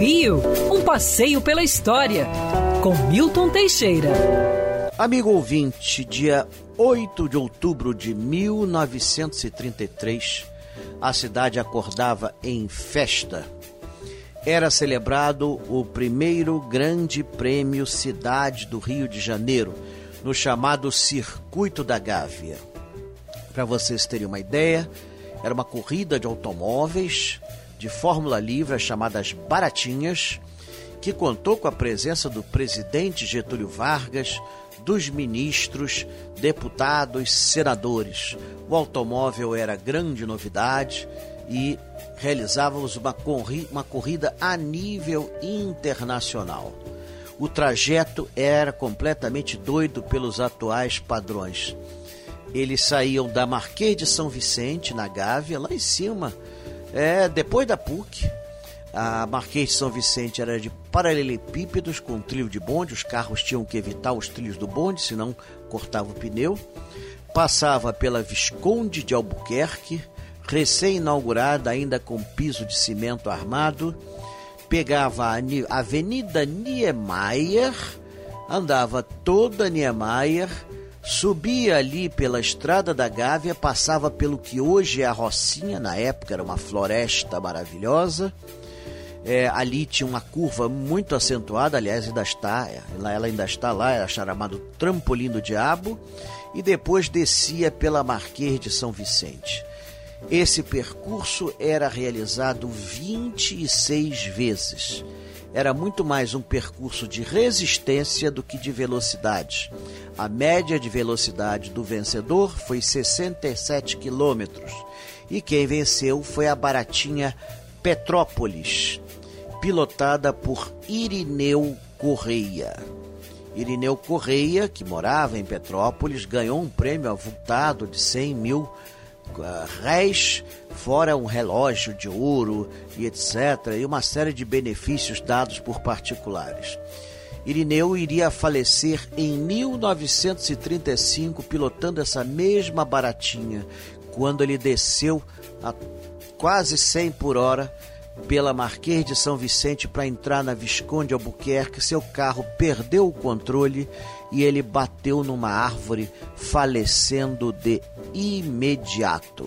Rio, um passeio pela história, com Milton Teixeira. Amigo ouvinte, dia 8 de outubro de 1933, a cidade acordava em festa. Era celebrado o primeiro Grande Prêmio Cidade do Rio de Janeiro, no chamado Circuito da Gávea. Para vocês terem uma ideia, era uma corrida de automóveis de Fórmula Livre, chamadas Baratinhas, que contou com a presença do presidente Getúlio Vargas, dos ministros, deputados, senadores. O automóvel era grande novidade e realizávamos uma, corri uma corrida a nível internacional. O trajeto era completamente doido pelos atuais padrões. Eles saíam da Marquês de São Vicente, na Gávea, lá em cima, é, depois da PUC, a Marquês de São Vicente era de paralelepípedos com trilho de bonde, os carros tinham que evitar os trilhos do bonde, senão cortava o pneu. Passava pela Visconde de Albuquerque, recém-inaugurada, ainda com piso de cimento armado. Pegava a Avenida Niemeyer, andava toda Niemeyer, Subia ali pela estrada da Gávea, passava pelo que hoje é a Rocinha, na época era uma floresta maravilhosa. É, ali tinha uma curva muito acentuada, aliás, ainda está, ela ainda está lá, era chamado Trampolim do Diabo, e depois descia pela Marquês de São Vicente. Esse percurso era realizado 26 vezes era muito mais um percurso de resistência do que de velocidade. A média de velocidade do vencedor foi 67 quilômetros e quem venceu foi a baratinha Petrópolis, pilotada por Irineu Correia. Irineu Correia, que morava em Petrópolis, ganhou um prêmio avultado de 100 mil réis, fora um relógio de ouro e etc., e uma série de benefícios dados por particulares. Irineu iria falecer em 1935 pilotando essa mesma baratinha, quando ele desceu a quase 100 por hora pela Marquês de São Vicente para entrar na Visconde Albuquerque, seu carro perdeu o controle e ele bateu numa árvore, falecendo de imediato.